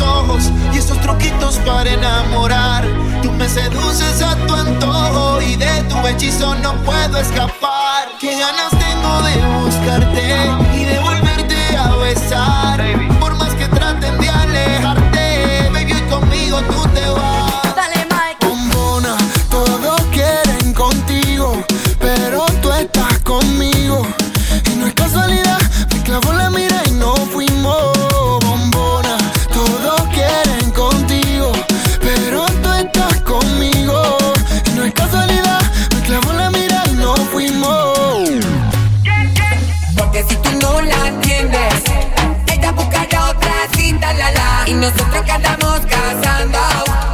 tus ojos y esos truquitos para enamorar. Tú me seduces a tu antojo y de tu hechizo no puedo escapar. Qué ganas tengo de buscarte y de volverte a besar. Por más que traten de alejarte, baby, hoy conmigo tú te vas. Nosotros que andamos cazando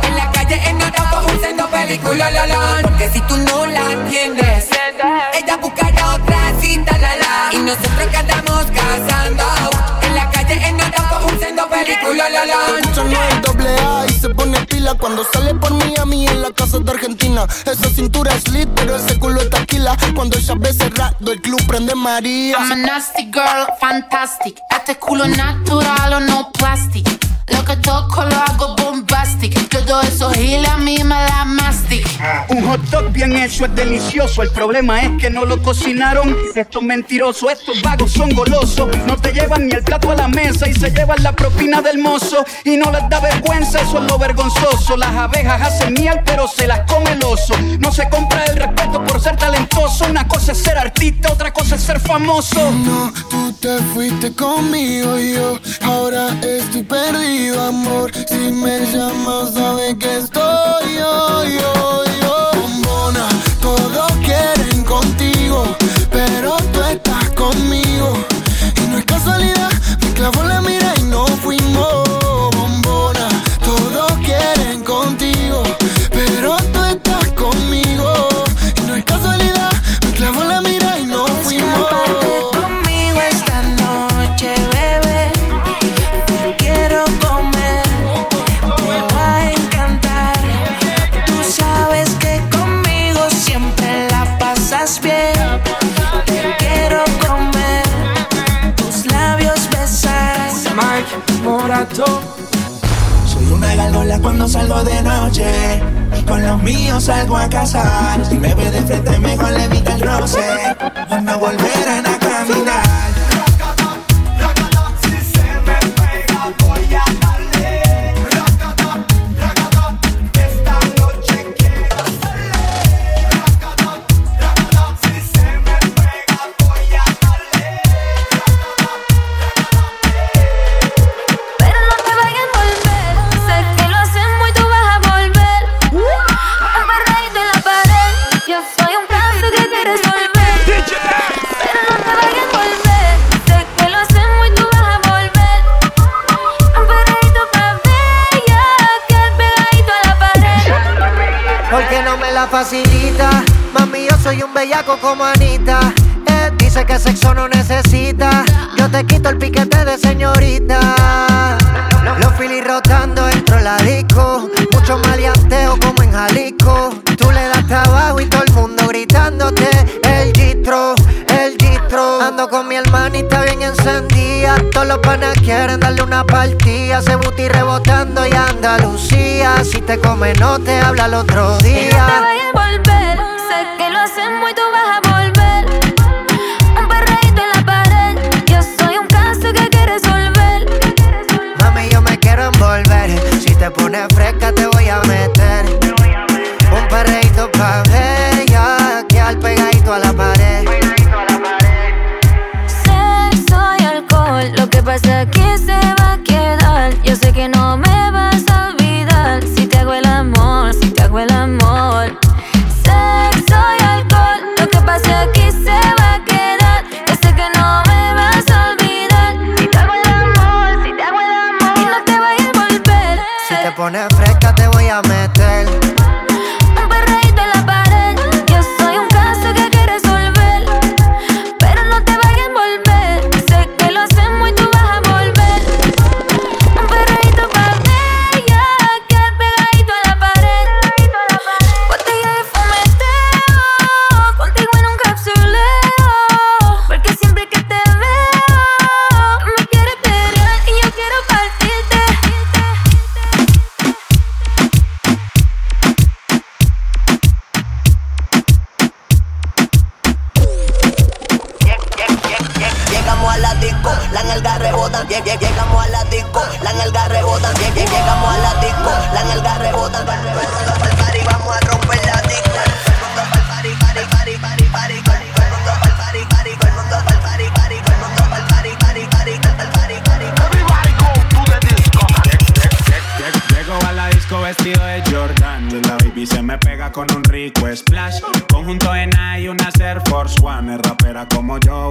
en la calle en Orozco usando película, la la. Porque si tú no la entiendes, ella buscará otra cinta, la la. Y nosotros que andamos cazando en la calle en Orozco usando película, la la. Escucha no es doble A y se pone pila cuando sale por Miami en la casa de Argentina. Esa cintura es lit, pero ese culo es taquila. Cuando ella ve cerrado, el club prende María. I'm a nasty girl, fantastic. Este culo natural o no plastic. Lo que toco lo hago bombastic. Todo eso gila a mí me da mastic. Un hot dog bien hecho es delicioso. El problema es que no lo cocinaron. Estos mentirosos, estos vagos son golosos. No te llevan ni el plato a la mesa y se llevan la propina del mozo. Y no les da vergüenza, eso es lo vergonzoso. Las abejas hacen miel, pero se las come el oso. No se compra el respeto por ser talentoso. Una cosa es ser artista, otra cosa es ser famoso. No, tú te fuiste conmigo y yo ahora estoy perdido, amor. Si me llamas, sabes que estoy yo, yo, yo. Bombona, todos quieren contigo, pero tú estás conmigo. Y no es casualidad, me clavó la Soy una galola cuando salgo de noche. Y con los míos salgo a cazar. Si me ve de frente, mejor evita el roce. No volverán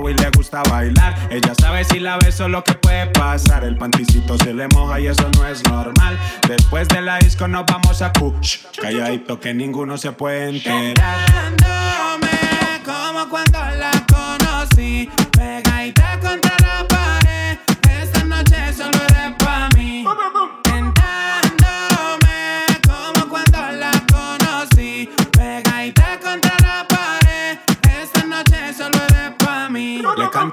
y le gusta bailar. Ella sabe si la beso lo que puede pasar. El panticito se le moja y eso no es normal. Después de la disco nos vamos a push. Calladito que ninguno se puede enterar. como cuando la conocí.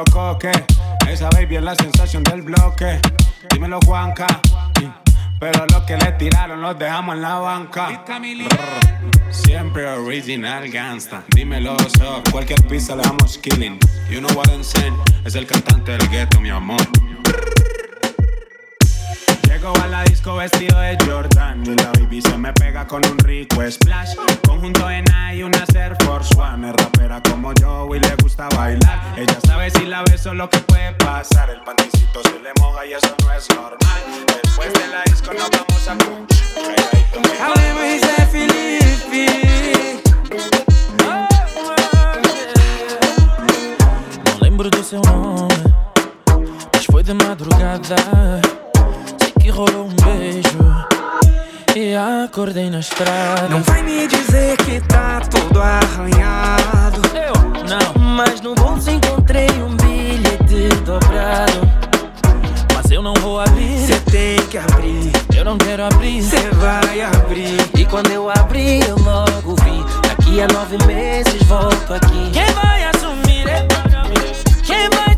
Dímelo coque, esa baby es la sensación del bloque. Dímelo Juanca, pero los que le tiraron los dejamos en la banca. Siempre original gangsta. Dímelo so, cualquier pista le damos killing. You know what I'm saying, es el cantante del ghetto, mi amor. Llego a la disco vestido de Jordan y la baby se me pega con un rico splash. Conjunto en y una Air Force One. Es rapera como yo y le gusta bailar. Ella sabe si la beso lo que puede pasar. El panticito se le moja y eso no es normal. Después de la disco nos vamos a punch. Hablemos y Felipe. Não lembro do seu nome, mas foi de madrugada. Que rolou um beijo e acordei na estrada. Não vai me dizer que tá todo arranhado. Eu não, mas no bolso encontrei um bilhete dobrado. Mas eu não vou abrir. Cê tem que abrir. Eu não quero abrir. Cê vai abrir. E quando eu abri, eu logo vi. Daqui a nove meses volto aqui. Quem vai assumir? Quem vai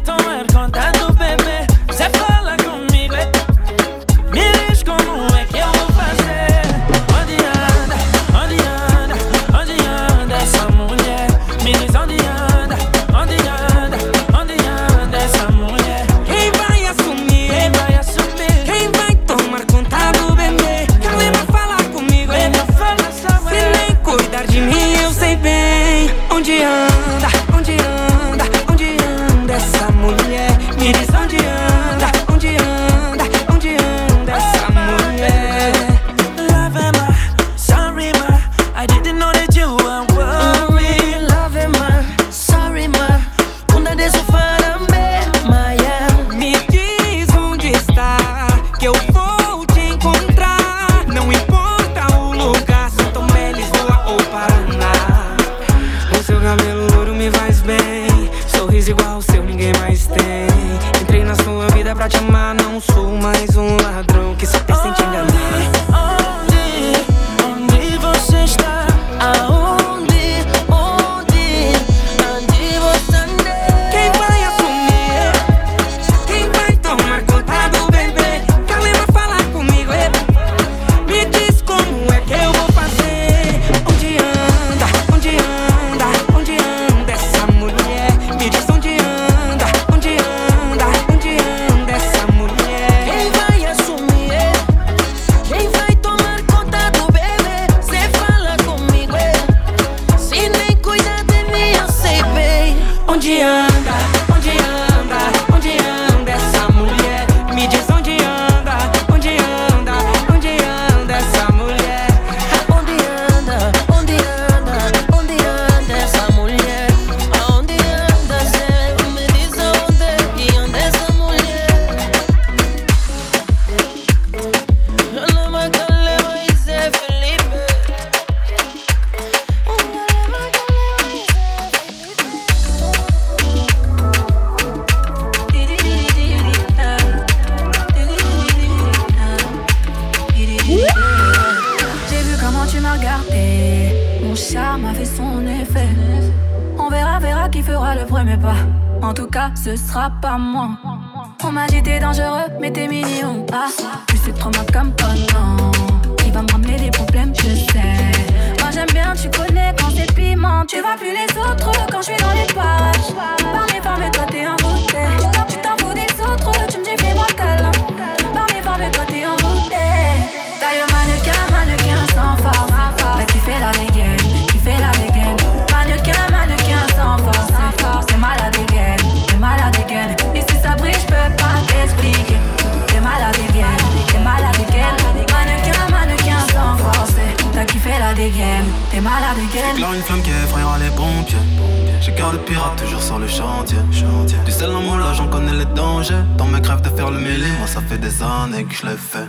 le chantier. Du sel en là j'en connais les dangers. Dans mes crèves de faire le mêlé Moi ça fait des années que je l'ai fait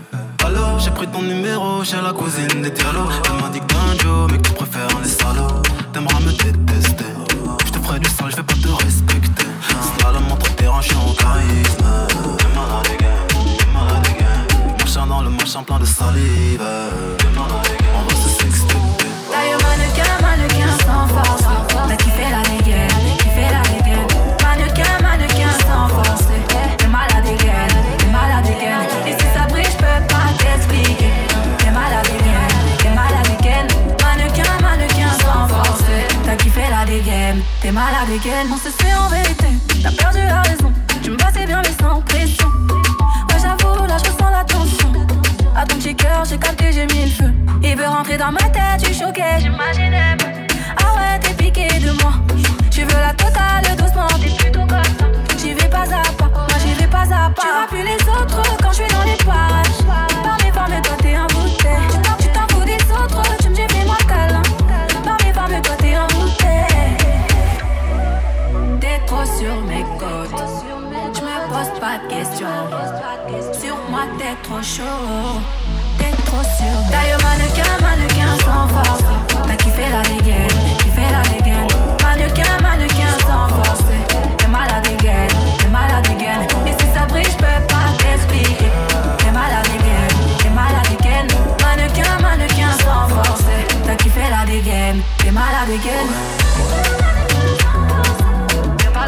j'ai pris ton numéro chez la cousine des dialogues Elle m'a dit que Joe mais que tu préfères les salauds. T'aimeras me détester. Je te ferai du sale, je vais pas te respecter. Slalom entre terrain, je suis en charisme. T'es malade t'es malade Machin dans le machin plein de salive t'es malade. On se fait en vérité, t'as perdu la raison. Tu me passais bien, mais sans pression. Ouais, j'avoue, là, je ressens la tension. À ton petit cœur, j'ai capté, j'ai mis le feu. Il veut rentrer dans ma tête, tu choquais, j'imaginais. Ah ouais, t'es piqué de moi. Tu veux la totale doucement, t'es plutôt comme. J'y vais pas à pas, moi j'y vais pas à pas. Tu vois plus les autres quand je suis dans les parages. Par mes femmes, toi t'es un. Tu t'en fous des autres, tu me dis fais-moi câlin. Sur mes côtes. Je me pose pas de questions. Sur moi, t'es trop chaud. T'es trop sûr. D'ailleurs, mannequin, mannequin sans force. T'as kiffé la dégaine, kiffé la dégaine. Mannequin, mannequin sans force. T'es malade dégaine, t'es malade dégaine. Et si ça brille, je peux pas t'expliquer. T'es malade dégaine, t'es malade dégaine. Mannequin, mannequin sans force. T'as kiffé la dégaine, t'es malade dégaine.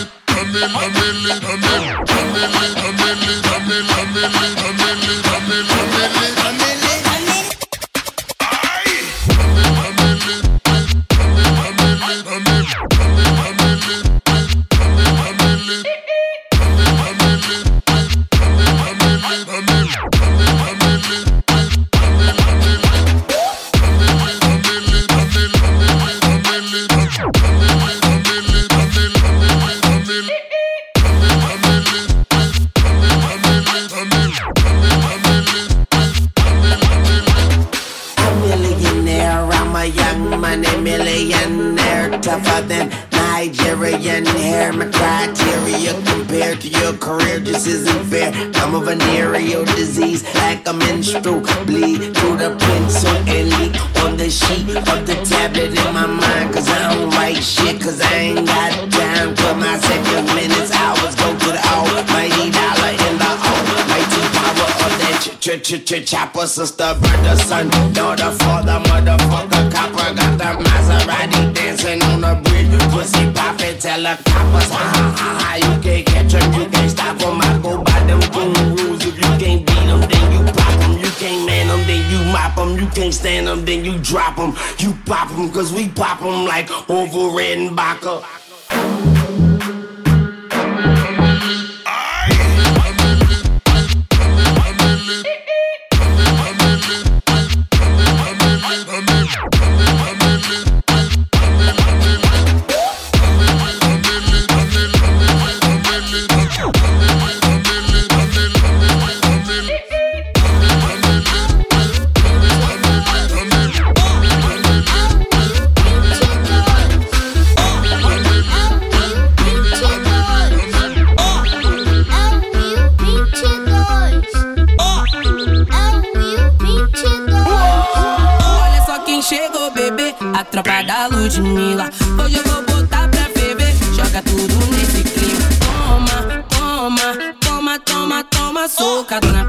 it, I'm in, I'm in it, I'm in, I'm in it, I'm in it, I'm in, I'm in it, I'm in. Hair. My criteria compared to your career just isn't fair. I'm a venereal disease, like a menstrual bleed through the pencil and leak on the sheet of the tablet in my mind. Cause I don't write shit, cause I ain't got time for my seconds, minutes, hours. Go to the almighty ch ch ch ch chopper. Sister, brother, son, daughter, father, motherfucker, copper. Got the Maserati dancing on the bridge. Pussy poppin', tell the coppers, ha ha ha ha. You can't catch 'em, you can't stop 'em. I go by them boom rules. If you can't beat 'em, then you pop 'em. You can't man 'em, then you mop 'em. You can't stand 'em, then you drop 'em. You pop 'em, cause we pop 'em like over Redenbacher. A tropa da Ludmilla. Hoje eu vou botar pra ferver. Joga tudo nesse clima. Toma, toma, toma, toma, toma, socadona.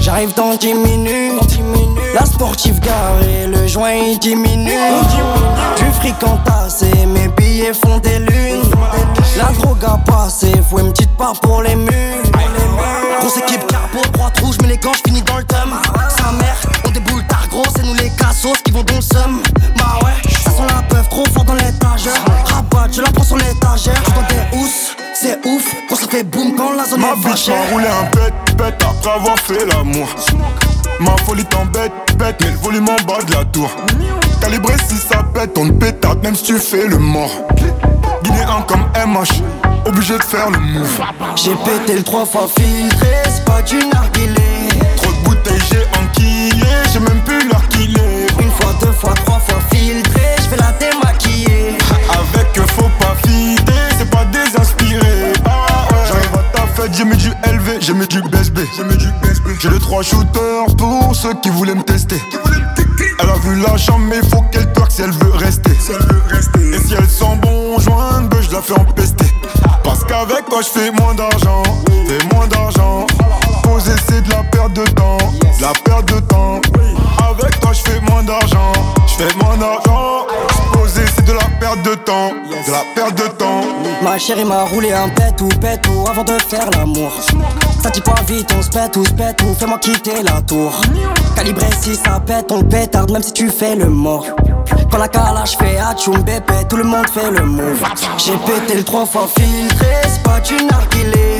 J'arrive dans 10 minutes, la sportive garée, le joint il diminue. Du fric entassé, mes billets font des lunes. La drogue a passé, faut une petite part pour les murs. Grosse équipe carbo, droite rouge, mais les gants, finis dans le thème. Sa mère, on déboule tard gros, c'est nous les cassos qui vont dans le seum. Bah ouais, ça sent la peuf trop fort dans l'étagère. Rabat, je la prends sur l'étagère. Je dans des housses, c'est ouf, quand ça fait boum quand la zone Ma est bitch m'a roulé un bête, bête après avoir fait l'amour. Ma folie t'embête, bête, mais le volume en bas de la tour. Calibré si ça pète, on te pétate, même si tu fais le mort. Guinéen comme MH, obligé de faire le move. J'ai pété le trois fois filtré, c'est pas du narguilé. Trop de bouteilles, j'ai enquillé, j'ai même plus l'heure qu'il est. Une fois, deux fois, trois fois filtré, je vais la démaquiller. Avec eux, faut pas fider, j'ai mis du LV, j'ai mis du BSB. J'ai mis du BSB. J'ai les trois shooters pour ceux qui voulaient me tester. Elle a vu la chambre, mais faut qu'elle twerk si elle veut rester. Et si elle sent bon joint, ben je la fais empester. Parce qu'avec toi, je fais moins d'argent. Fais moins d'argent. Poser, c'est de la perte de temps. De la perte de temps. Avec toi, je fais moins d'argent. Je fais moins d'argent. Poser, c'est de la perte de temps. De la perte de temps. Ma chérie m'a roulé un pète ou pète ou avant de faire l'amour. Ça dit pas vite, on se pète ou se pète ou fais-moi quitter la tour. Calibré si ça pète, on le pétarde même si tu fais le mort. Quand la calage fait atchoum bébé, tout le monde fait le move. J'ai pété le trois fois filtré, c'est pas du narguilé.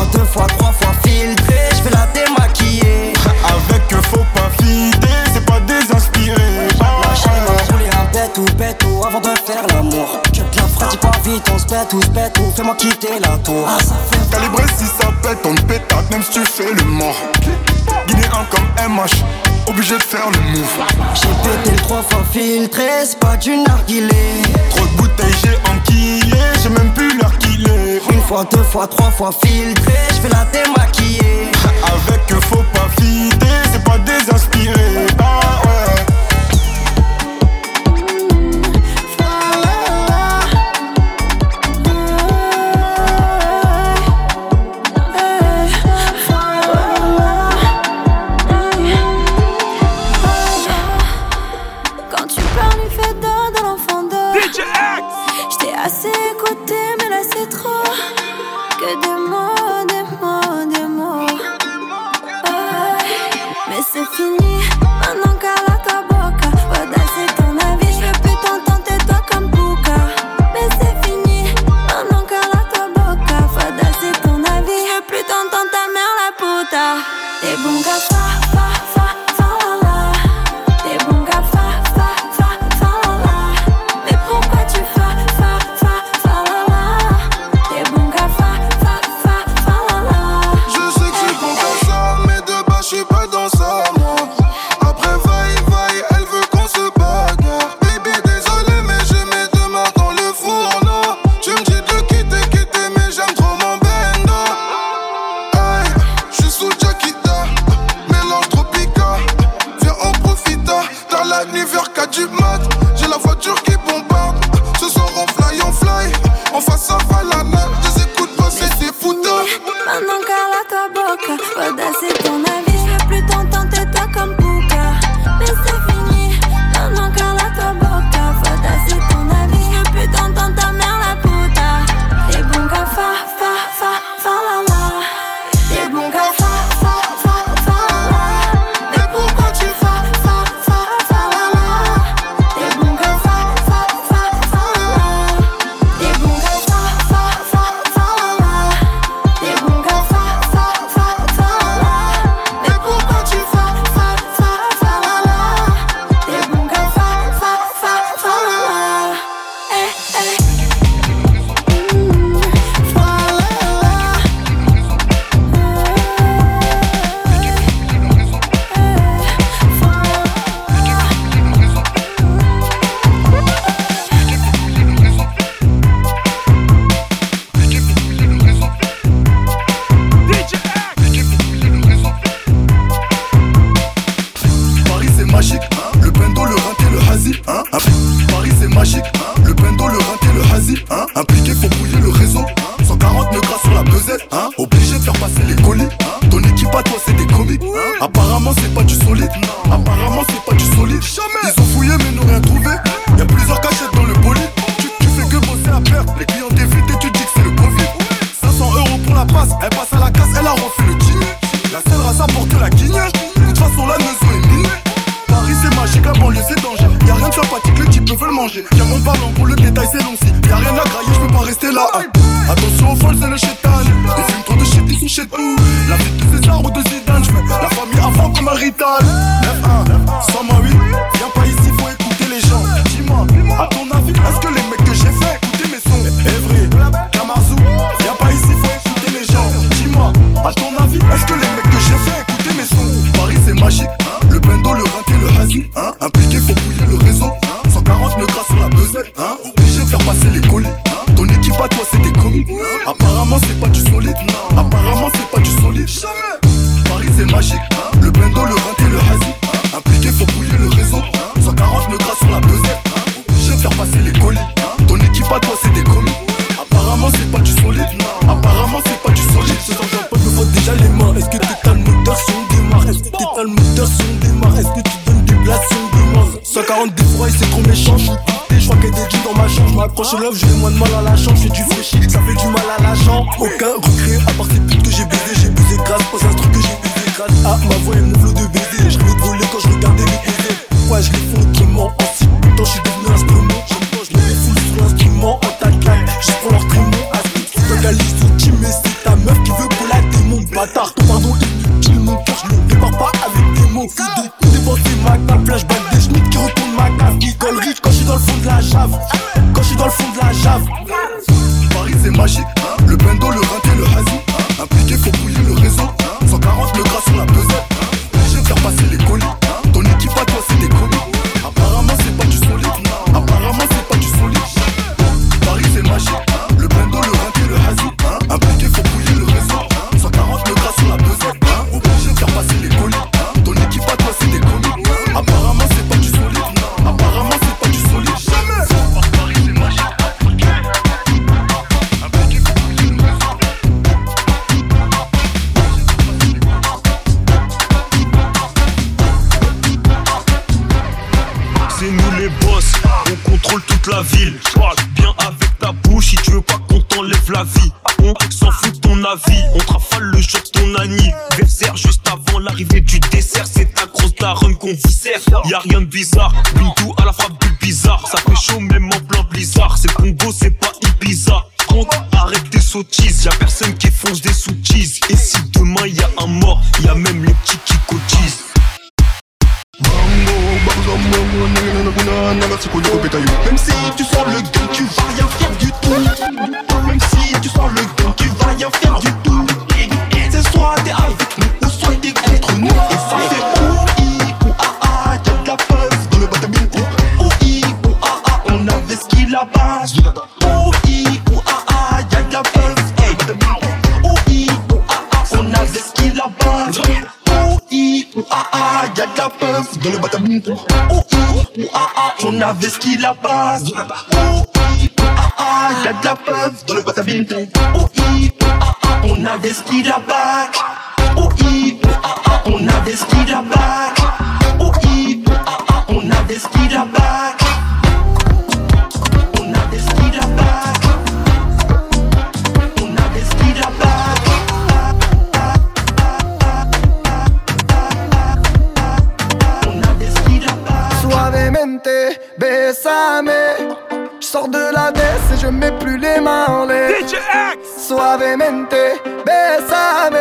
Fois, deux fois, trois fois filtré, je vais la démaquiller. Avec eux, faut pas fider, c'est pas désinspiré. M'a roulé un pète ou pète ou avant de faire l'amour. Te la ferai, dis pas vite, on se pète ou se pète ou fais-moi quitter la tour. Calibré si ça pète, on te pétate, même si tu fais le mort. Guinéen comme MH, obligé de faire le move. J'ai pété le trois fois filtré, c'est pas du narguilé. Trop de bouteilles, j'ai enquillé, j'ai même plus. Une fois, deux fois, trois fois filtré, je vais la démaquiller. Avec eux, faut pas fider, c'est pas désinspiré. Ah ce qui la passe. La peuf dans le. Oh, ah, ah, on a des skis la bac. Oh, ah, ah, on a des skis la bac. Oh, on a des skis la bac. Je sors de la baisse et je mets plus les mains en l'air. DJ Suavemente, besame.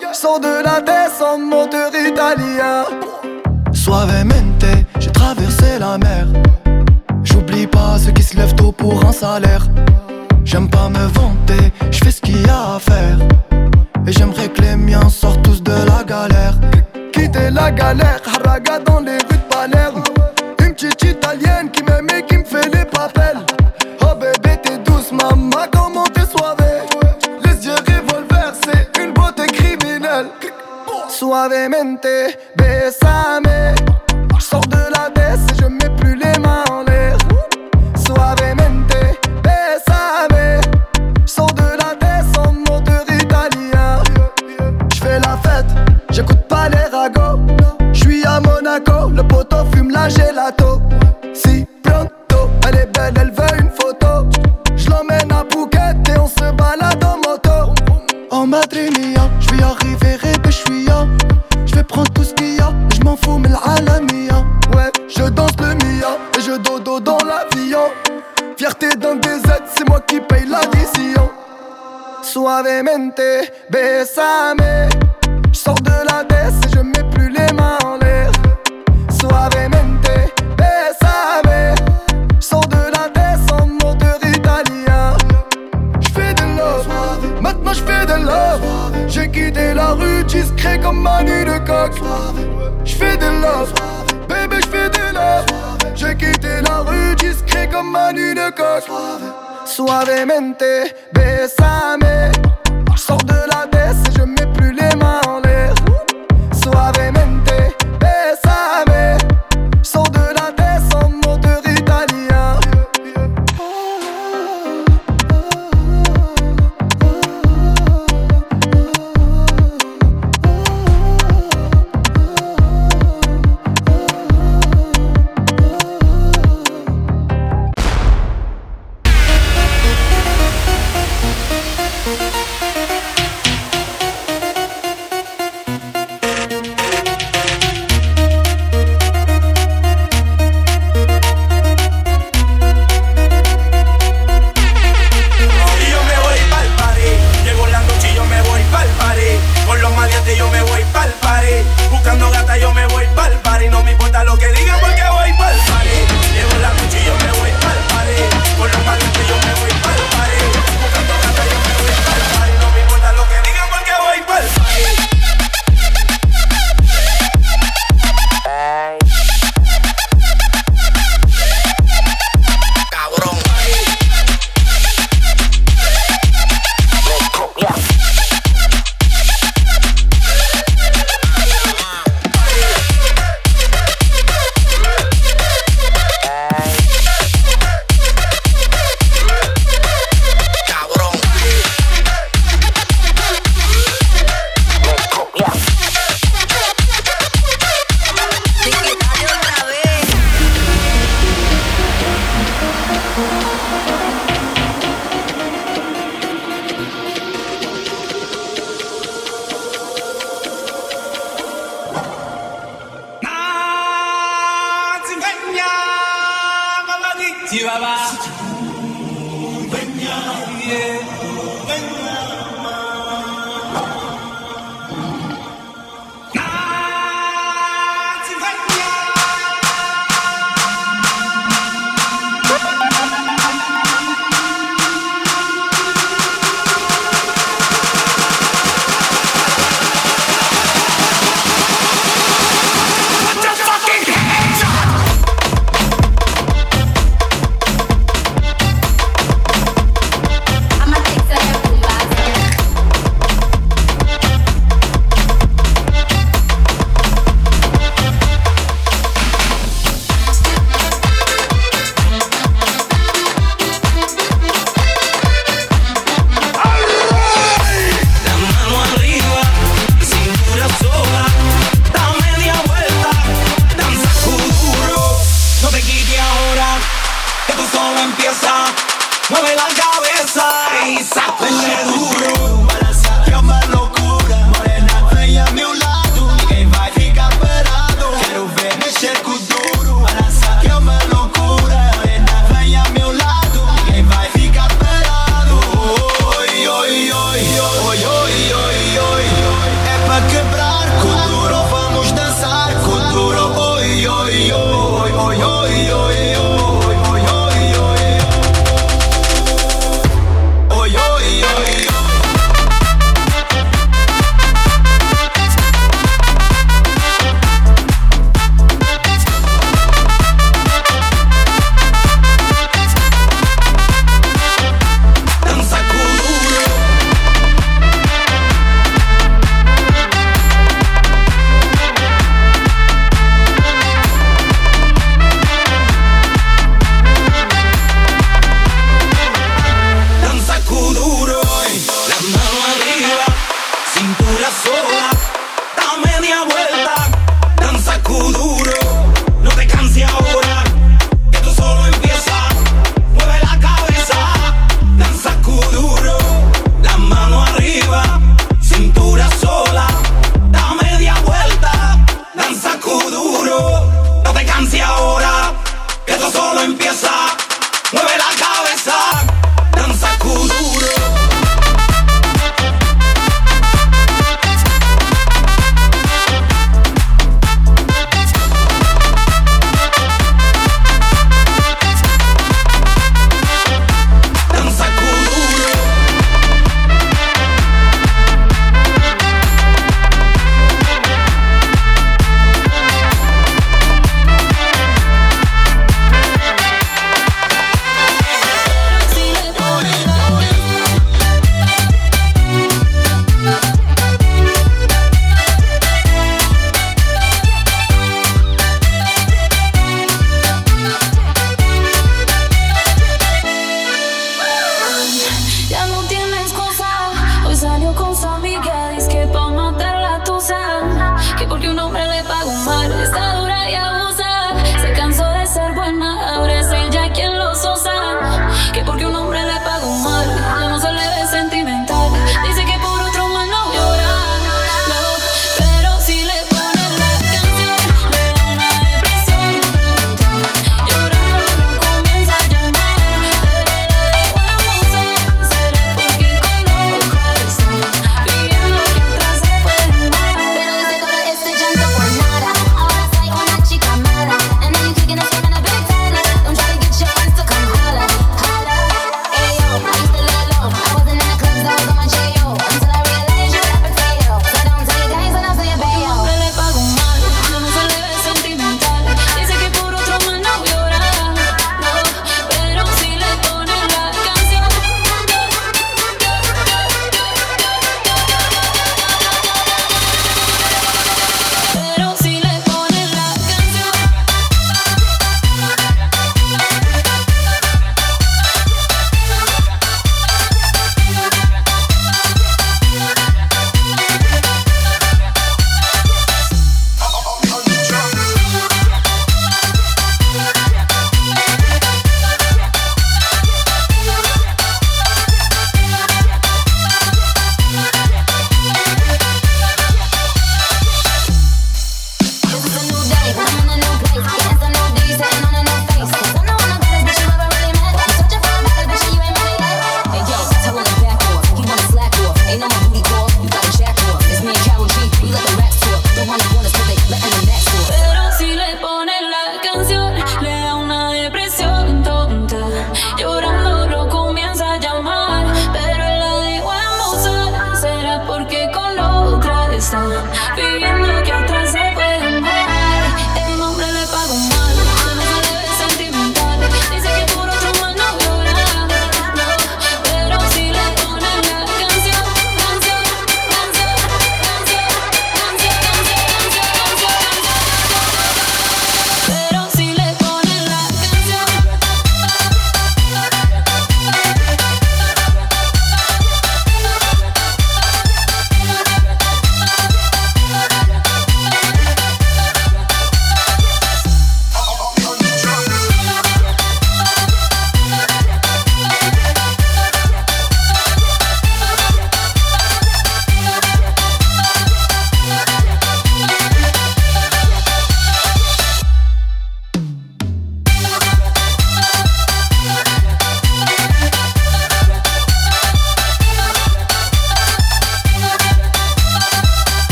Je sors de la baisse en moteur italien. Suavemente, j'ai traversé la mer. J'oublie pas ceux qui se lèvent tôt pour un salaire. J'aime pas me vanter, je fais ce qu'il y a à faire. Et j'aimerais que les miens sortent tous de la galère. Quitter la galère, haraga dans les suavemente, besame. Je sors de la baisse et je mets plus les mains en l'air. Suavemente, besame. Je sors de la baisse en moteur italien. Je fais la fête, j'écoute pas les ragots. Je suis à Monaco, le poteau fume la gelato. Si pronto, elle est belle, elle veut une photo. Je l'emmène à Phuket et on se balade en moto. En Madrid, Je danse le Mia et je dodo dans l'avion. Fierté d'un DZ, c'est moi qui paye l'addition. Suavemente, besame. Je sors de la baisse et je mets plus les mains en l'air. Suavemente, besame. Je sors de la baisse en moteur italien. Je fais de love, maintenant je fais de love. J'ai quitté la rue discret comme Manu de coq. Je fais de love. J'ai quitté la rue discret comme Manu de Coq Suavemente, besame J'sors de la tête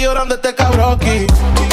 llorando este cabrón aquí.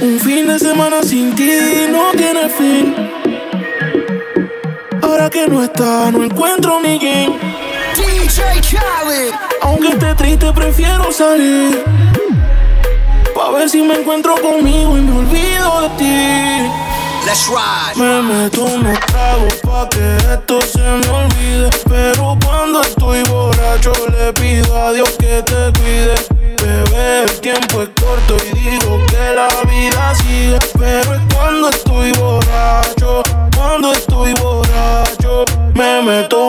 Un fin de semana sin ti no tiene fin. Ahora que no está, no encuentro mi game. DJ Khaled. Aunque esté triste, prefiero salir. Pa' ver si me encuentro conmigo y me olvido de ti. Let's ride. Me meto en unos tragos pa' que esto se me olvide. Pero cuando estoy borracho, le pido a Dios que te cuide bebé, el tiempo es corto y digo que la vida sigue, pero es cuando estoy borracho, cuando estoy borracho, me meto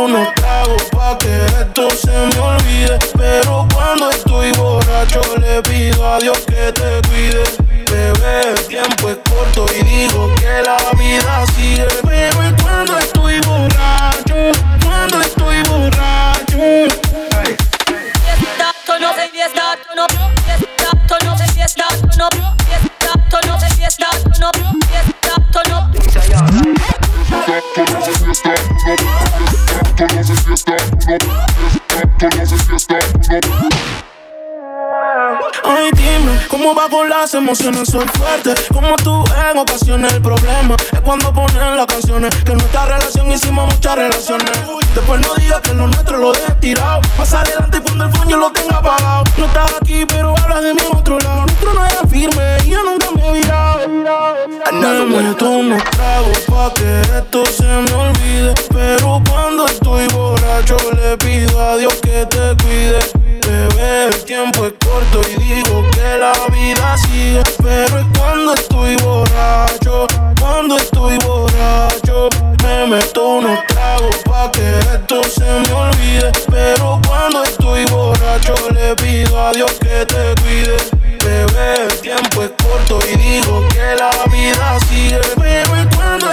las emociones son fuertes. Como tú en ocasiones, el problema es cuando ponen las canciones. Que en nuestra relación hicimos muchas relaciones. Después no digas que lo nuestro lo dejes tirado. Más adelante cuando el puño lo tenga apagado. No estás aquí, pero hablas de mí en otro lado. Nuestro no era firme y yo nunca me he virado. Me tú unos tragos pa' que esto se me olvide. Pero cuando estoy borracho, le pido a Dios que te cuide se ve, el tiempo es corto y digo que la vida sigue. Pero es cuando estoy borracho, cuando estoy borracho, me meto unos tragos pa' que esto se me olvide. Pero cuando estoy borracho, le pido a Dios que te cuide. Bebé, el tiempo es corto y digo que la vida sigue. Pero es cuando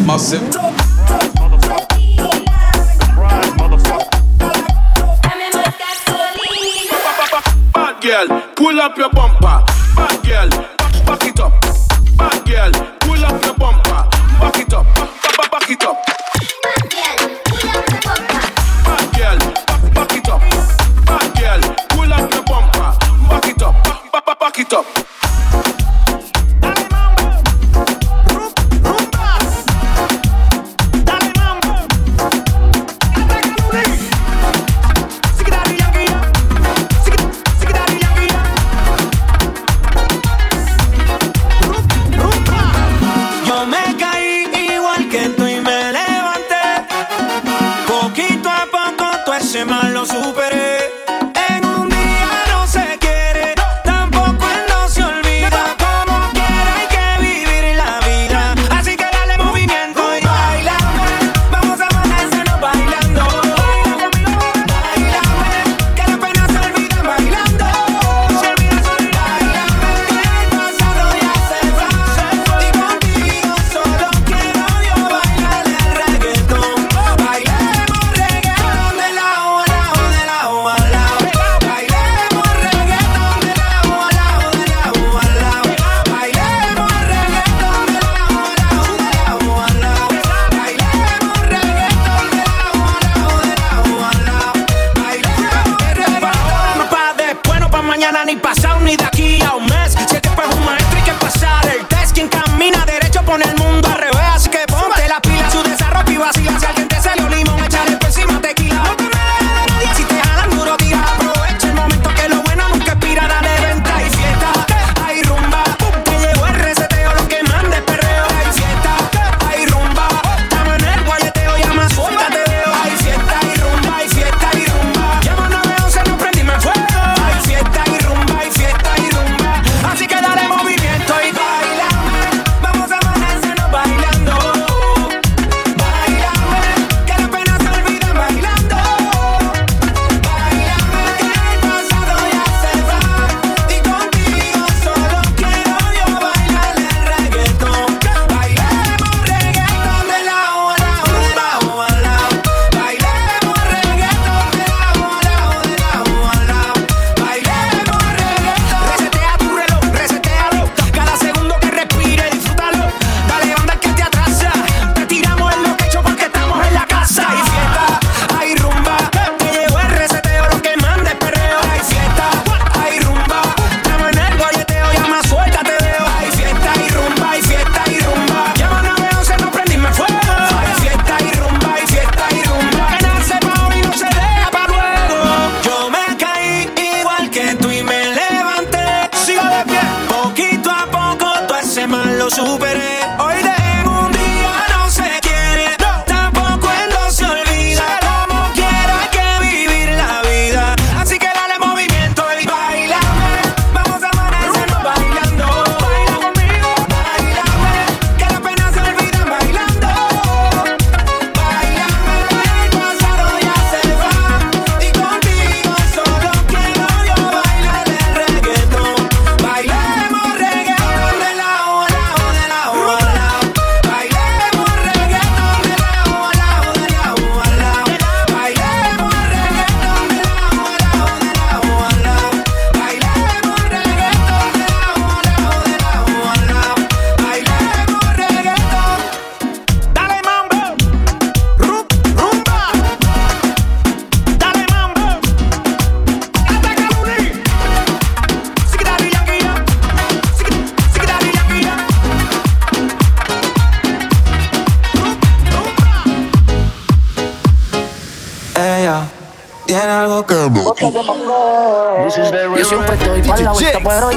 massive, girl, pull up your bumper. Bad girl, back, it up. Bad girl, pull up your bumper. Back it up, back, back, back it up. Bad girl, pull up your bumper. Bad girl, back, back it up. Bad girl, pull up your bumper. Back it up, back, back, back it up.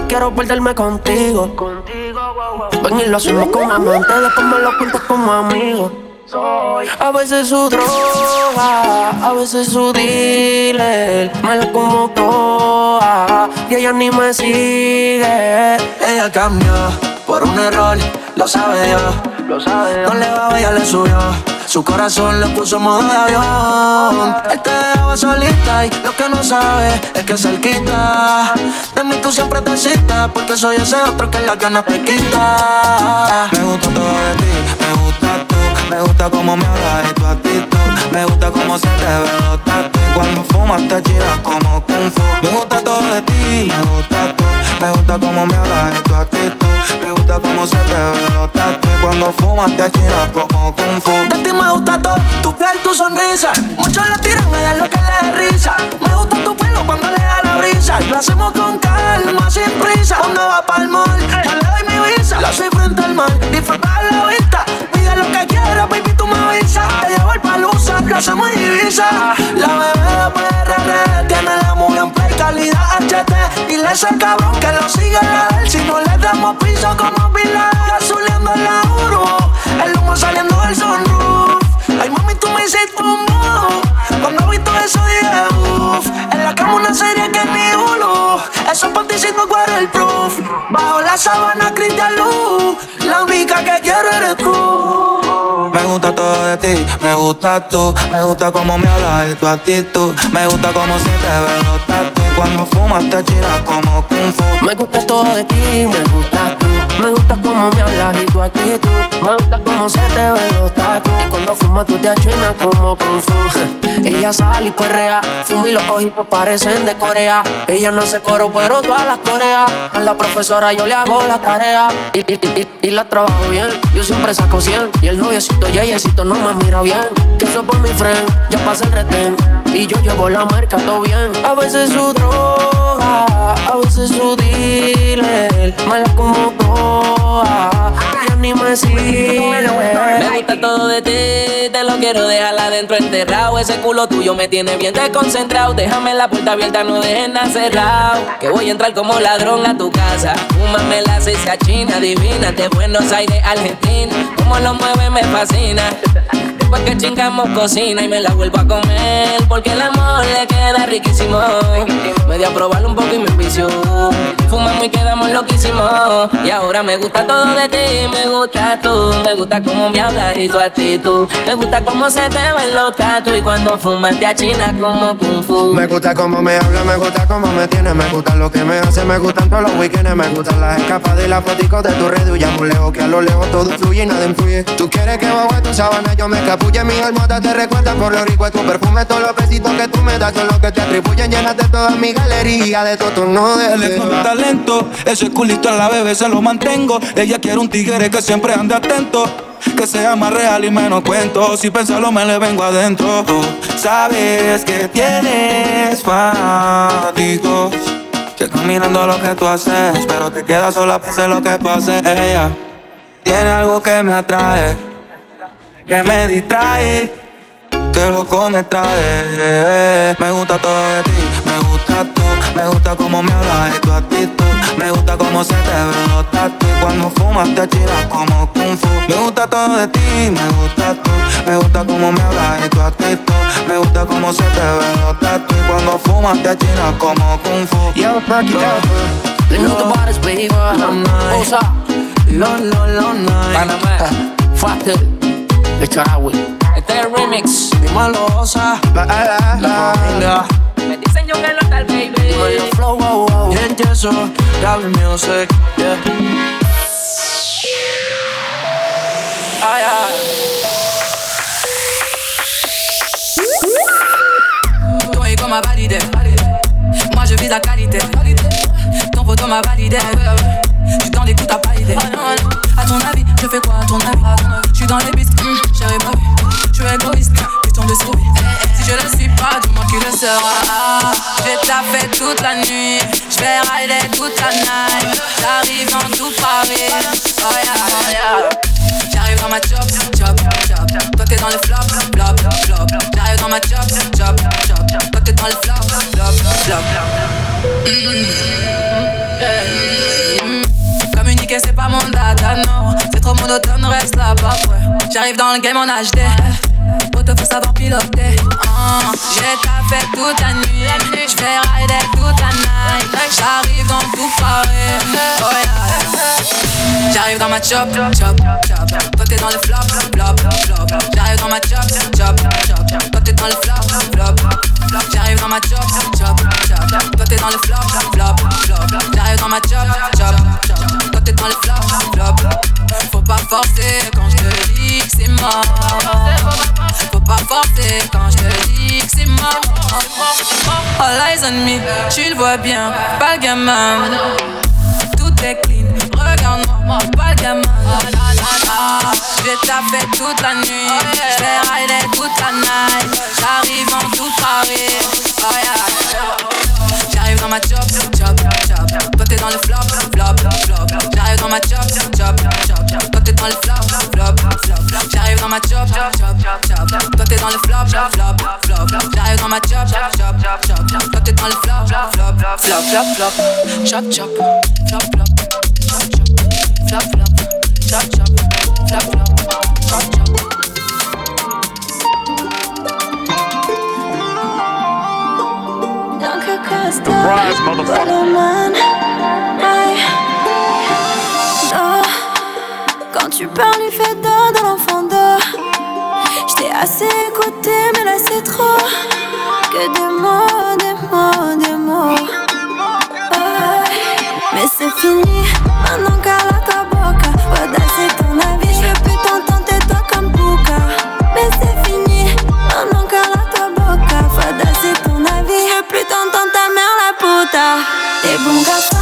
quiero perderme contigo. Ven y lo hacemos como amante, después me lo cuentas como amigo. Soy A veces su droga, a veces su dealer, me la como toda y ella ni me sigue. Ella cambió por un error, lo sabe Dios, lo sabe Dios. No le va, ella le subió, su corazón le puso modo de avión. Él te y lo que no sabes es que cerquita de mí tú siempre te citas porque soy ese otro que las ganas te quita. Me gusta todo de ti, me gusta tú, me gusta cómo me hablas y tu actitud, me gusta cómo se te ve los tatu. Cuando fumas te giras como me gusta todo de ti, me gusta todo. Me gusta cómo me hablas y tu actitud. Me gusta cómo se te ve los tatu. Cuando fumas te achinas como Kung Fu. De ti me gusta todo, tu piel, tu sonrisa. Muchos la tiran, me dan lo que le les risa. Me gusta tu pelo cuando le da la brisa. Lo hacemos con calma, sin prisa. Cuando va pa'l mall, la soy frente al mar, disfrutar la vista. Pide lo que quieras, baby, tú me avisas. Te llevo el palusa, lo hacemos Ibiza. La bebé de PRR tiene la muy en play, calidad HT. Y le el cabrón que lo siga a él. Si no le damos piso como Pilar, azuleando la urbo. El humo saliendo del sunroof. Ay, mami, tú me hiciste un move. Cuando vi todo eso dije, uff. En la cama una serie que ni uno. Eso por ti si no el proof. Bajo la sábana, Cristian Luz. La única que quiero eres tú. Me gusta todo de ti, me gusta tú, me gusta cómo me hablas y tu actitud, me gusta cómo se te ven los tatu. Cuando fumas te chiras como kung fu. Me gusta todo de ti, me gusta tú. Me gusta cómo me hablas y tu actitud. Me gusta cómo se te ven los tacos. Y cuando fumas tú te achinas como kung fu. Ella sale y perrea. Fuma y los ojitos parecen de Corea. Ella no se coro, pero todas las coreas. A la profesora yo le hago la tarea. Y, y, y, y la trabajo bien. Yo siempre saco 100. Y el noviecito yeyecito no me mira bien. Que eso por mi friend, ya pasa el retén. Y yo llevo la marca todo bien. A veces su droga, a veces su dealer. Mala como toa, ella ni me sigue. Me gusta todo de ti, te lo quiero dejar adentro enterrado. Ese culo tuyo me tiene bien desconcentrado. Déjame la puerta abierta, no dejes nada cerrado. Que voy a entrar como ladrón a tu casa. Fúmame la cecia china divina de Buenos Aires, Argentina. Como lo mueve me fascina. Después que chingamos cocina y me la vuelvo a comer Porque el amor le queda riquísimo. Me dio a probarlo un poco y me envició. Fumamos y quedamos loquísimos. Y ahora me gusta todo de ti, me gusta tú. Me gusta cómo me hablas y tu actitud. Me gusta cómo se te ven los tatu Y cuando fumas te achinas como kung fu. Me gusta cómo me habla, me gusta cómo me tiene, me gusta lo que me hace, me gustan todos los weekends, me gustan las escapadas y las fotos de tu red y ya lejos que a lo lejos todo fluye y nada influye. Tú quieres que bajo tu sábana yo me capulle, mi almohada te recuerda por lo rico de tu perfume, todos los besitos que tú me das son los que te atribuyen, llenas de toda mi galería, de todo no de Él es con talento, ese culito a la bebé se lo mantengo. Ella quiere un tigre que siempre ande atento. Que sea más real y menos cuento. Si pensarlo me le vengo adentro. Tú sabes que tienes fanáticos. Que están mirando lo que tú haces. Pero te quedas sola pase lo que pase. Ella tiene algo que me atrae. Que me distrae. Que loco me trae. Me gusta todo de ti. Me gusta tú. Me gusta cómo me hablas y tu actitud. Me gusta cómo se te tatu. Y Cuando fumas te tiras como kung fu. Me gusta todo de ti. Me gusta tú. Me gusta cómo me hablas y tu actitud. Me gusta cómo se te tatu. Y Cuando fumas te tiras como kung fu. Yo, know the bodies, baby. Osa. Lo, lo, lo, night. Panamá. It. De Charagüe. Este es el remix. La, la, la. Venga. Me dicen yo que tal, baby flow, wow, wow. Empiezo, Music, yeah. Ay, ay. Toi et comme m'a validé. Moi je vise la qualité. Ton photo m'a validé. J'suis dans les coups, t'as pas idée. À ton avis, je fais quoi à ton avis? J'suis dans les sera. J'ai taffé toute la nuit. J'vais rider toute la night. J'arrive dans tout Paris. Oh oh. J'arrive dans ma job, job, job. Toi t'es dans le flop, flop, flop. J'arrive dans ma job, job, job. Toi t'es dans le flop, flop, flop. Mm. Communiquer c'est pas mon dada, non. C'est trop monotone, reste là-bas, ouais. J'arrive dans le game en HD. Auto faut savoir piloter. Ah, J'ai taffé toute la nuit. J'fais rider toute la night. J'arrive dans tout Paris. Oh yeah. J'arrive dans ma chop, chop, chop. Toi t'es dans le flop, flop, flop. J'arrive dans ma chop, chop, chop. Toi t'es dans le flop, flop, flop. J'arrive dans ma chop, chop, chop. Toi t'es dans le flop, flop, flop. J'arrive dans ma chop, chop dans les flops. Faut pas forcer quand je te dis que c'est mort. Faut pas forcer quand je te dis que c'est mort. All eyes on me, tu le vois bien, pas le gamin. Tout est clean, regarde-moi, pas le gamin. J'ai tapé toute la nuit, j'vais rider toute la night. J'arrive en tout carré dans ma job, job, job. Toi t'es dans le flop, flop, flop. J'arrive dans ma job, job, job. Toi t'es dans le flop, flop, flop. J'arrive dans ma job, job, job. Toi t'es dans le flop, flop, flop. flop. J'arrive dans ma job, job, job. Toi t'es dans le flop, flop, flop, flop, flop. Chop, chop, flop, flop. Chop, chop, flop, flop. Flop, flop. Quand tu parles, il fait d'or dans l'enfant d'or. J't'ai assez écouté, mais là c'est trop. Que des mots, des mots, des mots. Mais c'est fini, maintenant qu'à la boca I'm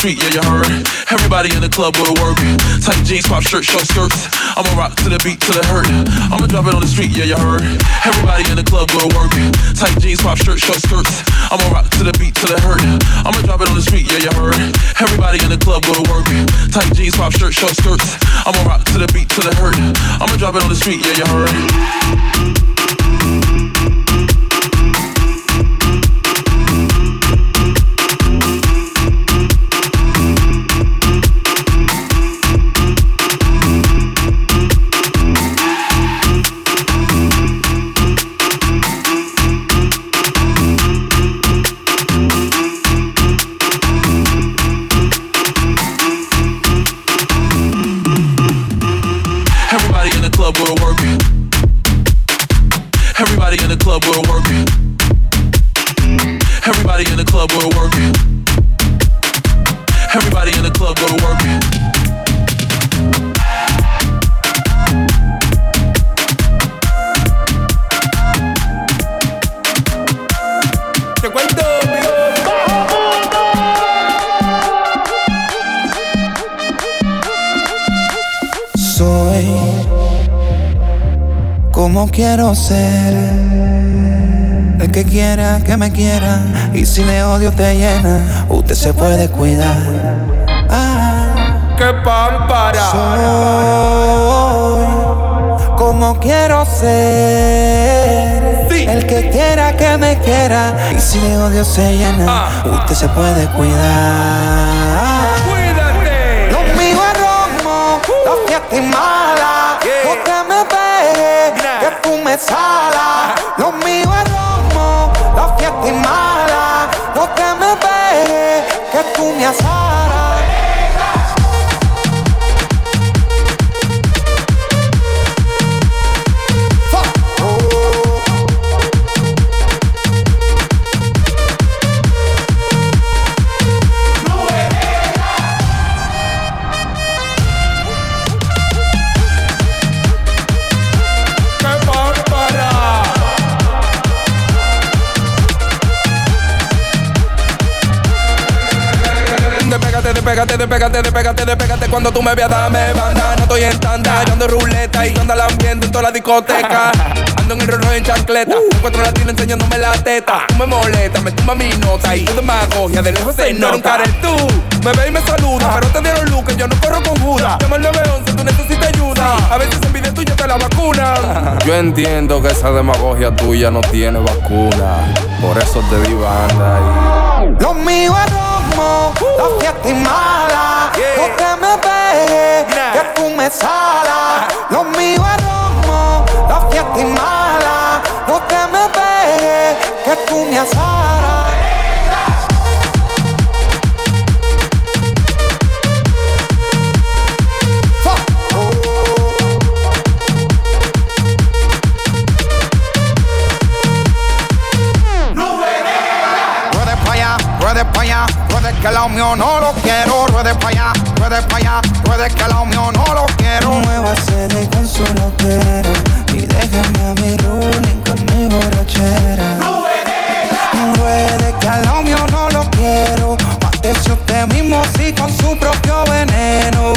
street, yeah, you heard. Everybody in the club go to work. Tight jeans, pop shirt, short skirts. I'ma rock to the beat, to the hurt. I'ma drop it on the street, yeah, you heard. Everybody in the club go to work. Tight jeans, pop shirt, short skirts. I'ma rock to the beat, to the hurt. I'ma drop it on the street, yeah, you heard. Everybody in the club go to work. Tight jeans, pop shirt, short skirts. I'ma rock to the beat, to the hurt. I'ma drop it on the street, yeah, you heard. Club go to work. Everybody in the club go to work. Everybody in the club go to work. Te cuento, Soy como quiero ser. Quiera que me quiera. Y si de odio te llena, usted se puede cuidar. Ah, que pámpara. Soy como quiero ser. El que quiera que me quiera. Y si de odio se llena, usted se puede cuidar. Cuídate. Lo mío es romo, la fiesta es mala. No te me pegues, que tú me salas. Lo mío fiesta es mala. No te me pegues, que tú me asaras. Despégate, despégate, despégate, despégate, Cuando tú me veas, dame banda. No estoy en tanda, yo ando ruleta Y ando al ambiente en toda la discoteca. Ando en el rollo en chancleta Encuentro la tila enseñándome la teta. Tú me molestas, me tumba mi nota Y tú demagogia, de lejos se nota. un carel tú Me ves y me saluda Pero te dieron luz que yo no corro con Judas. Llama al 911, tú necesitas ayuda. A veces envidia tuya te la vacuna. Yo entiendo que esa demagogia tuya no tiene vacuna. Por eso te di banda Lo mío es romo, la fiesta es mala. No te me pegues, que tú me salas. Lo mío es romo, la fiesta es mala. No te me pegues, que tú me asaras. Que el no lo quiero, ruede allá, allá, que el mío no lo quiero. Muévase de con y déjame a mi con mi borrachera. Ruede que al mío no lo quiero, mátese usted mismo sí con su propio veneno.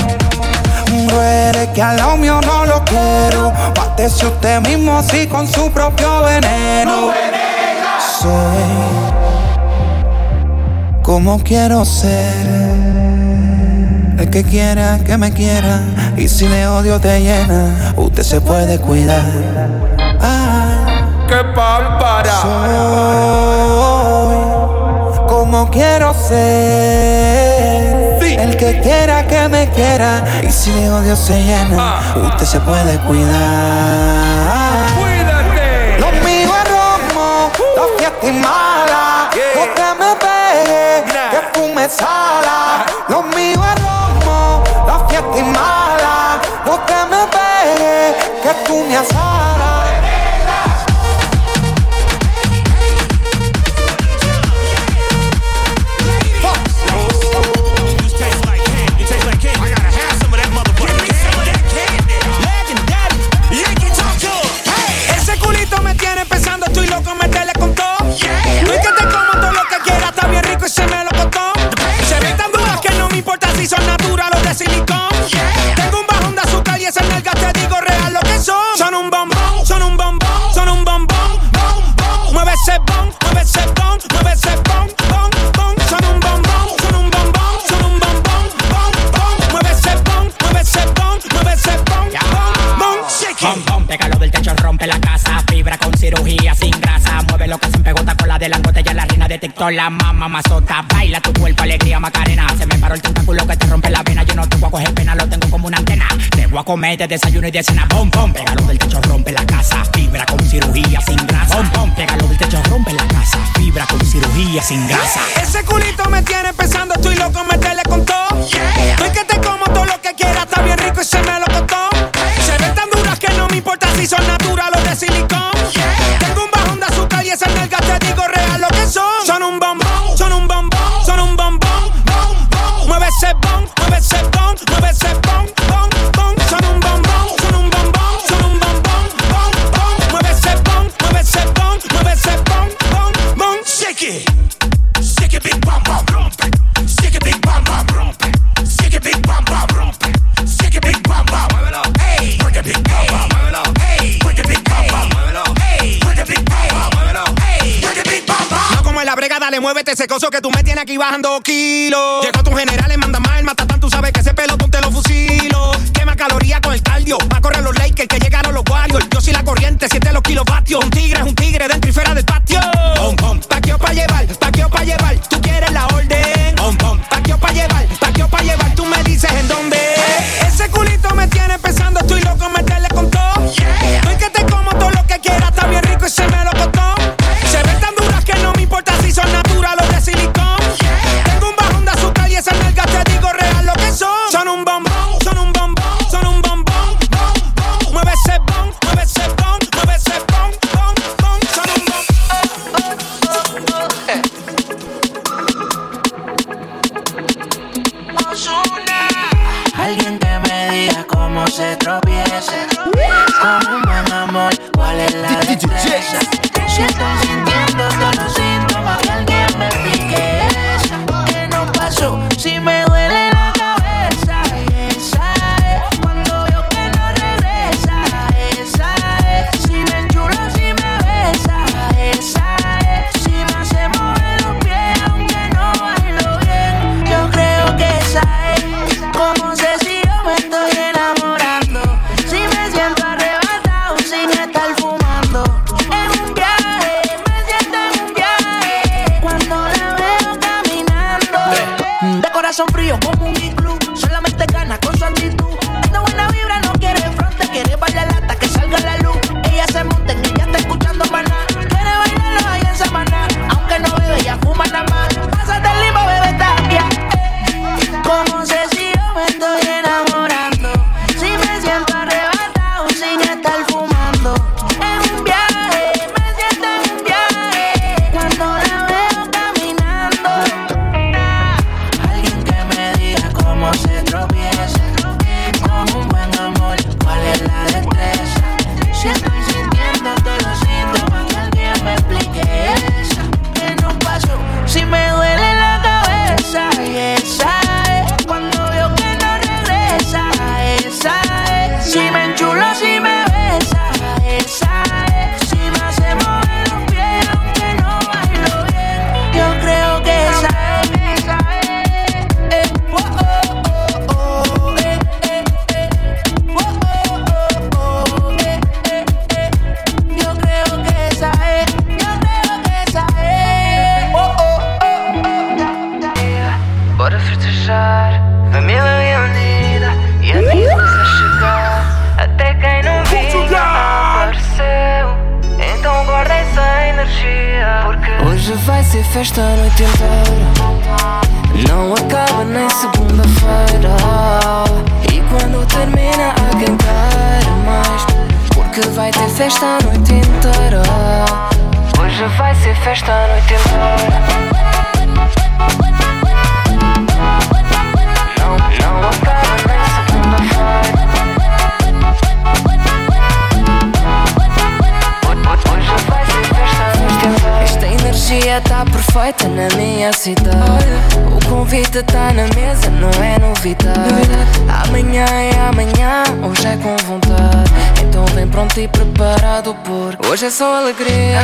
Ruede que al lado mío no lo quiero, mátese usted mismo sí con su propio veneno. Como quiero ser. El que quiera que me quiera y si de odio te llena, usted se puede cuidar. Ah, ¡Qué pámpara! soy como quiero ser. El que quiera que me quiera y si de odio se llena, usted se puede cuidar. ¡Cuídate! Lo mío es romo, fiesta es me pegues, que fume sala. Lo mío es romo, la fiesta es mala. No te me pegues, que tú me asaras. La mamá mazota. Baila tu cuerpo, alegría, macarena. Se me paró el tentáculo que te rompe la vena. Yo no te voy a coger pena, lo tengo como una antena. Te voy a comer de desayuno y de cena. Bom, bom, pégalo del techo, rompe la casa. Fibra con cirugía sin grasa. Bom, bom, pégalo del techo, rompe la casa. Fibra con cirugía sin grasa. Ese culito me tiene pensando, estoy loco, meterle con todo. Estoy que te como todo lo que quiera, está bien rico y se me lo costó. Dale, muévete ese coso que tú me tienes aquí bajando kilos. Llegó tu general, le manda mal, mata tan, tú sabes que ese pelotón te lo fusilo. Quema calorías con el cardio, va a correr los Lakers que llegaron los Warriors. Yo soy la corriente, siente los kilovatios. Un tigre es un tigre dentro y fuera del patio. Pom, pom. Paqueo pa' llevar, paqueo pa' llevar. Tú quieres la orden. Pom, pom. Paqueo pa' llevar, ser festa a noite inteira. Não acaba nem segunda-feira. E quando termina, há quem queira mais. Porque vai ter festa a noite inteira. Hoje vai ser festa a noite inteira. Energia tá perfeita na minha cidade. O convite tá na mesa, não é novidade. Amanhã é amanhã, hoje é com vontade. Então vem pronto e preparado porque hoje é só alegria.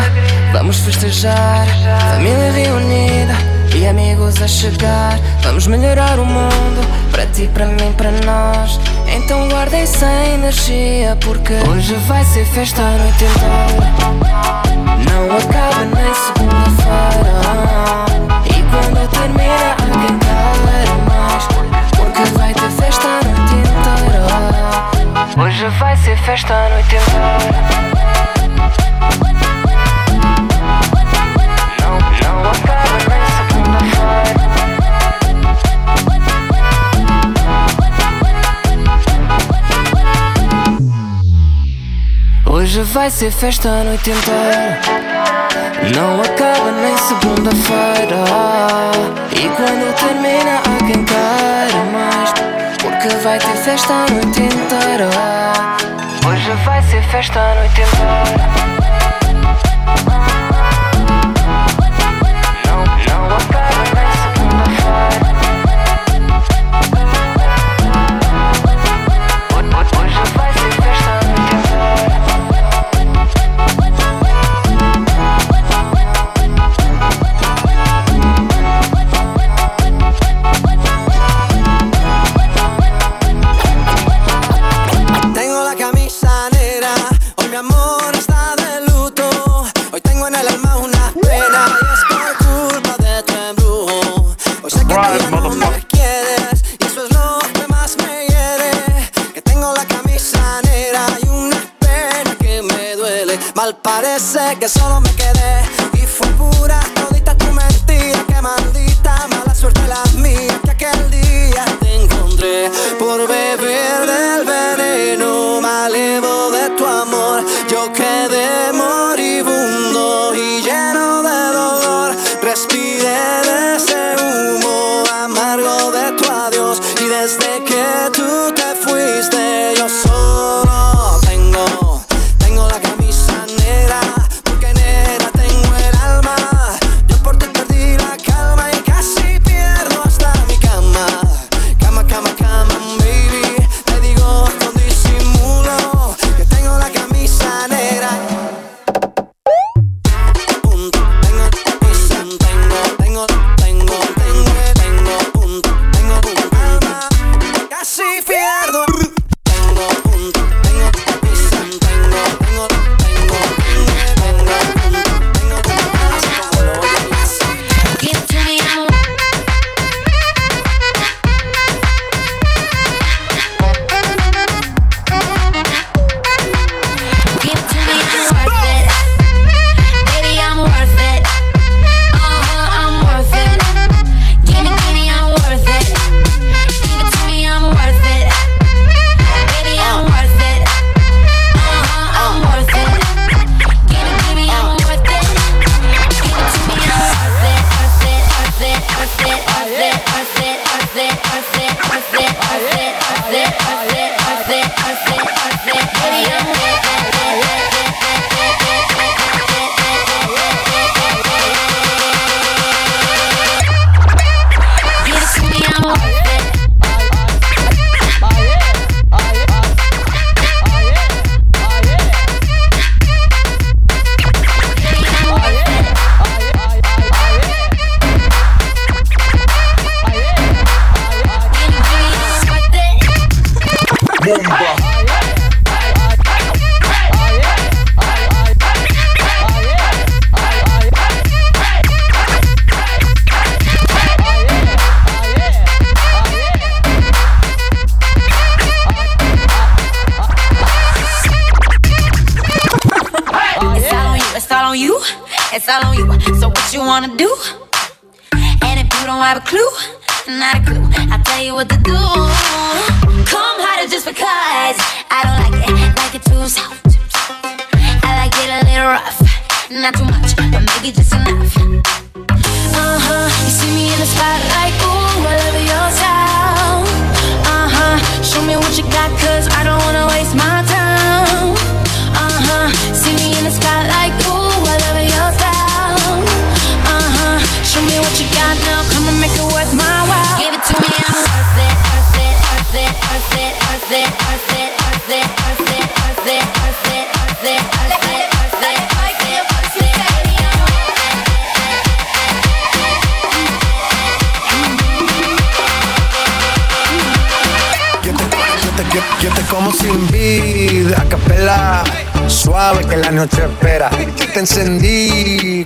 Vamos festejar, família reunida e amigos a chegar. Vamos melhorar o mundo para ti, para mim, para nós. Então guardem sem energia porque hoje vai ser festa a noite inteira. Não acaba nem segunda-feira. E quando termina, quem queira mais. Porque vai ter festa a noite inteira. Hoje vai ser festa a noite inteira. Não, não acaba nem segunda-feira. Hoje vai ser festa a noite inteira. Não acaba nem segunda-feira. E quando termina, há quem queira mais. Porque vai ter festa a noite inteira. Hoje vai ser festa a noite inteira.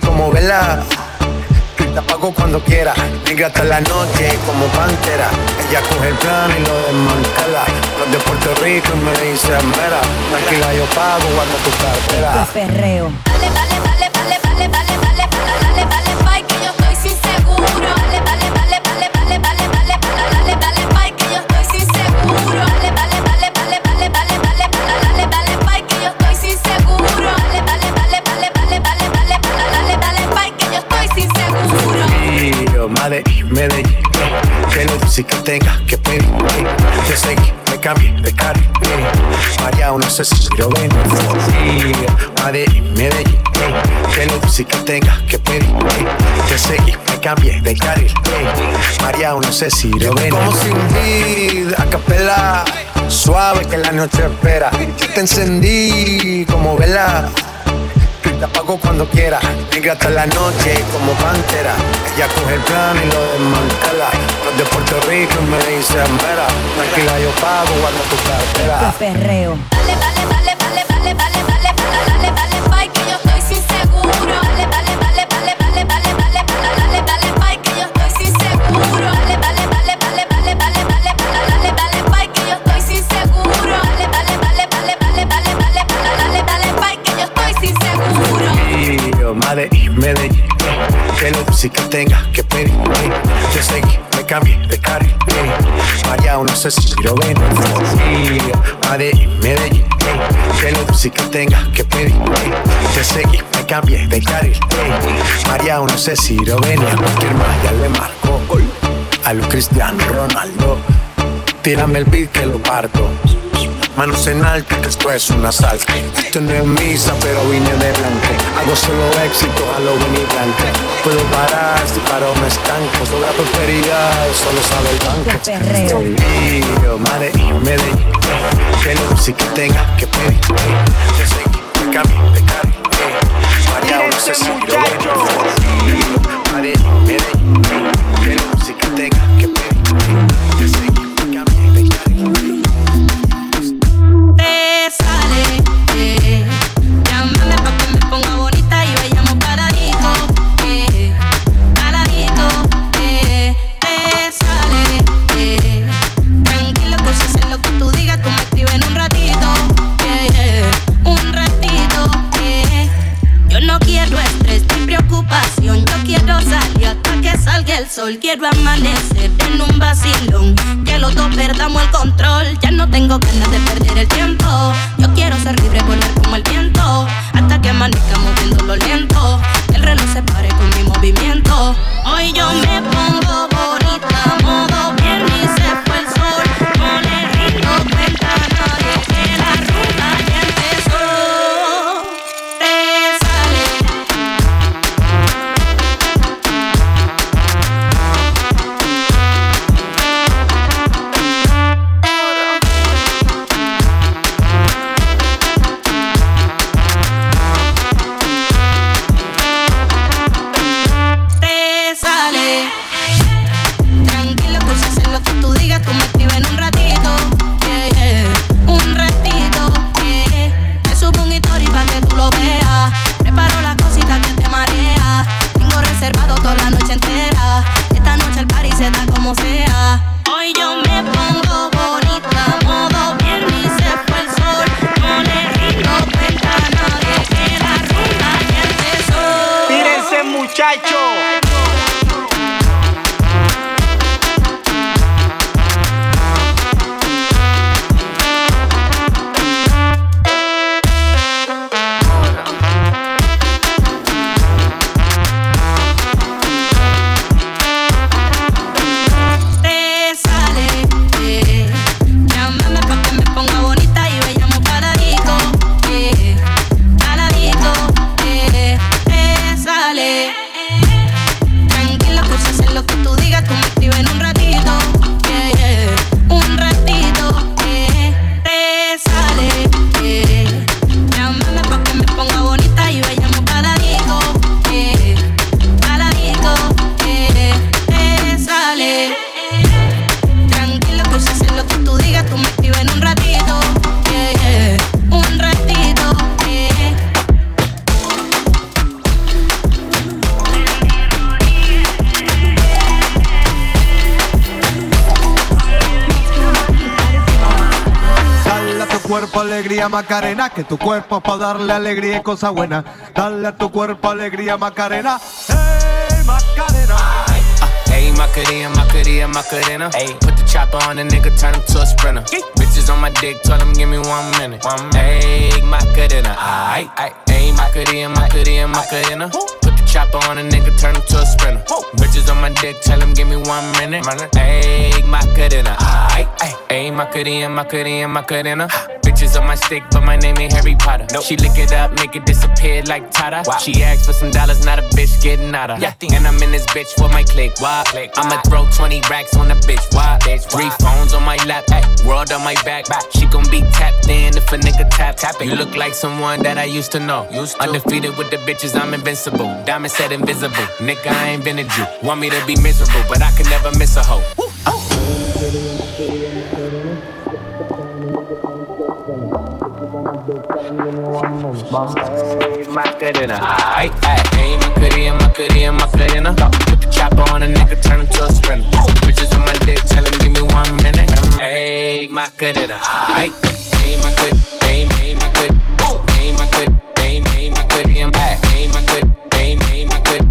Como vela, y te apago cuando quiera. Negra hasta la noche como pantera. Ella coge el plano y lo desmantela. Los de Puerto Rico y me dicen, mera, tranquila yo pago, guarda tu cartera. perreo. Vale, vale, que la música tenga que pedir. Te seguí, me cambié de carril. María, no sé si lo ven. Río, Madrid, Medellín, que la música tenga que pedir. Te seguí, me cambié de carril. María, no sé si lo ven. Como sin a capela, suave que la noche espera. Yo te encendí como vela. Te apago cuando quiera, negra hasta la noche como pantera. Ella coge el plano y lo desmantela. Los de Puerto Rico me dicen, mera, tranquila yo pago, guarda tu cartera. perreo. Que la música tenga que pedir. Yo seguí, me cambié de carril. María, no sé si lo ven. Madrid, Medellín, que la música tenga que pedir. Yo seguí, me cambié de carril. María, no sé si lo ven. A cualquier malla le marco gol. A lo Cristiano Ronaldo. Tírame el beat que lo parto. Manos en alto, que esto es un asalto. Esto no es misa, pero vine de blanco. Hago solo éxito, a lo venir blanco. Puedo parar, si paro me estanco. Sobre la prosperidad, solo sabe el banco. Río, madre y Medellín. Que la música tenga que pedir. Yo seguí, me cambié de carril. María, no sé si ven. Río, madre y Medellín. Quiero amanecer en un vacilón. Que los dos perdamos el control. Ya no tengo ganas de perder el tiempo. Yo quiero ser libre, volar como el viento. Hasta que amanezca moviéndolo lento. Que el reloj se pare con mi movimiento. Hoy yo me que tu cuerpo para darle alegría y cosa buena. Dale a tu cuerpo alegría Macarena. Hey Macarena. Hey, Macarena, Macarena, Macarena. Hey, put the chopper on the nigga, turn him to a sprinter. Bitches on my dick, tell him give me one minute. One Hey, Macarena, aight, aight. Hey, Macarena, Macarena, Macarena. Put the chopper on a nigga, turn him to a sprinter. Bitches on my dick, tell him give me one minute. Hey, Macarena, aight, aight. Hey, Macarena, Macarena, Macarena. On my stick, but my name ain't Harry Potter. Nope. She lick it up, make it disappear like Tata. Wow. She asked for some dollars, not a bitch getting out of. Yeah. And I'm in this bitch for my click. Why? click I'ma throw 20 racks on the bitch. Why? bitch Three phones on my lap, ay. world on my back. back. She gon' be tapped in if a nigga tap. tap it. You look like someone that I used to know. Used to. Undefeated with the bitches, I'm invincible. Diamond said invisible. Nigga, I ain't been a Jew. Want me to be miserable, but I can never miss a hoe. Oh. wannan ba macarena my cutie my cutie and my put the chopper on a nigga turn him to a sprinter bitches on my dick tell him give me one minute ay my cutina ai ain't my cutie ain't ain't my cutie ain't my cutie ain't ain't my cutie and back ain't my cutie ain't ain't my cutie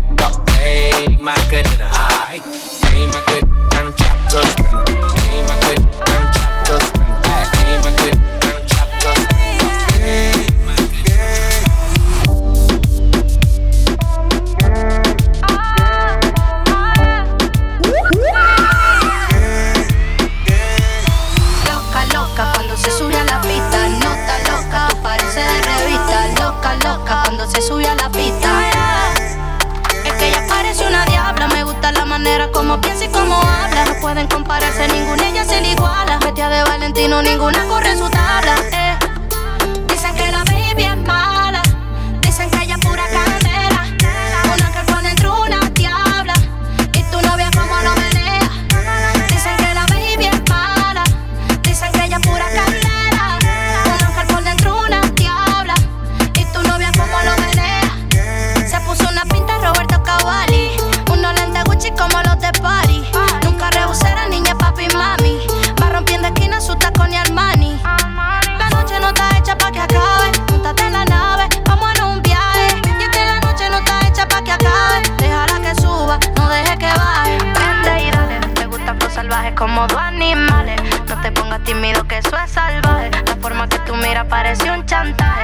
ain't my cutina pueden compararse, ninguna ella se le iguala. Bestia de Valentino, ninguna corre su. Miras parece un chantaje.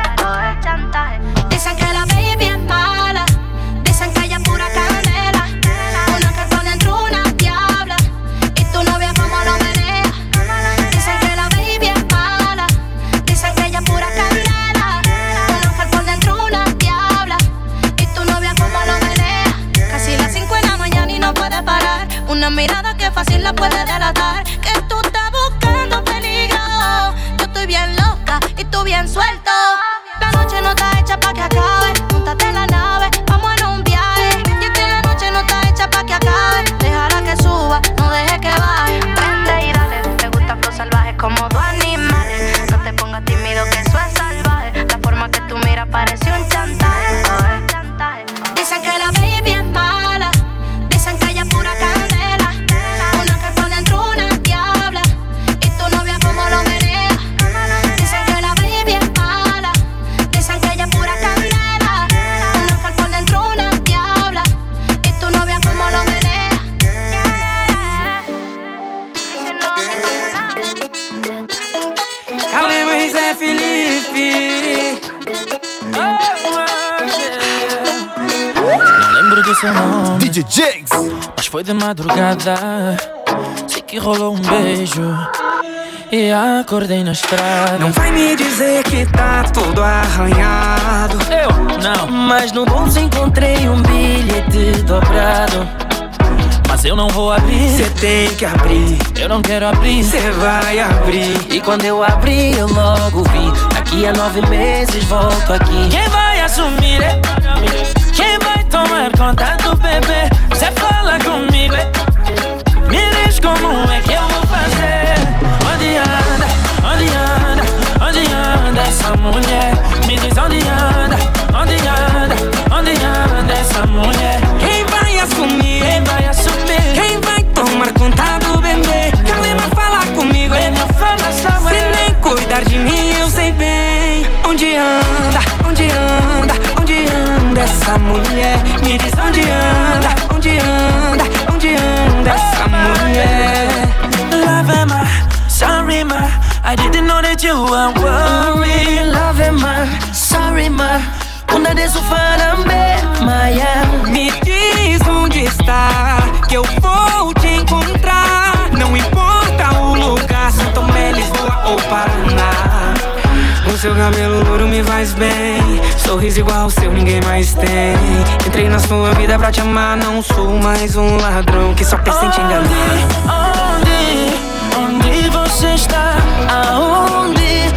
Jigs. Mas foi de madrugada. Sei que rolou um beijo. E acordei na estrada. Não vai me dizer que tá tudo arranhado. Eu não. Mas no bolso encontrei um bilhete dobrado. Mas eu não vou abrir. Cê tem que abrir. Eu não quero abrir. Cê vai abrir. E quando eu abri, eu logo vi. Daqui a nove meses volto aqui. Quem vai assumir? é? Tomar conta do bebê? Cê fala comigo. Me diz como é que eu vou fazer. Onde anda? Onde anda? Onde anda essa mulher? Me diz onde anda? Onde anda? Onde anda essa mulher? Essa mulher? Me diz onde anda? Onde anda? Onde anda essa mulher? Love am I, sorry ma I didn't know that you were worried Love am I, sorry ma Una de su farambe, Maya Me diz onde está, que eu vou seu cabelo louro me faz bem. Sorriso igual o seu, ninguém mais tem. Entrei na sua vida pra te amar. Não sou mais um ladrão que só pensa em te enganar. Onde, onde você está? Aonde,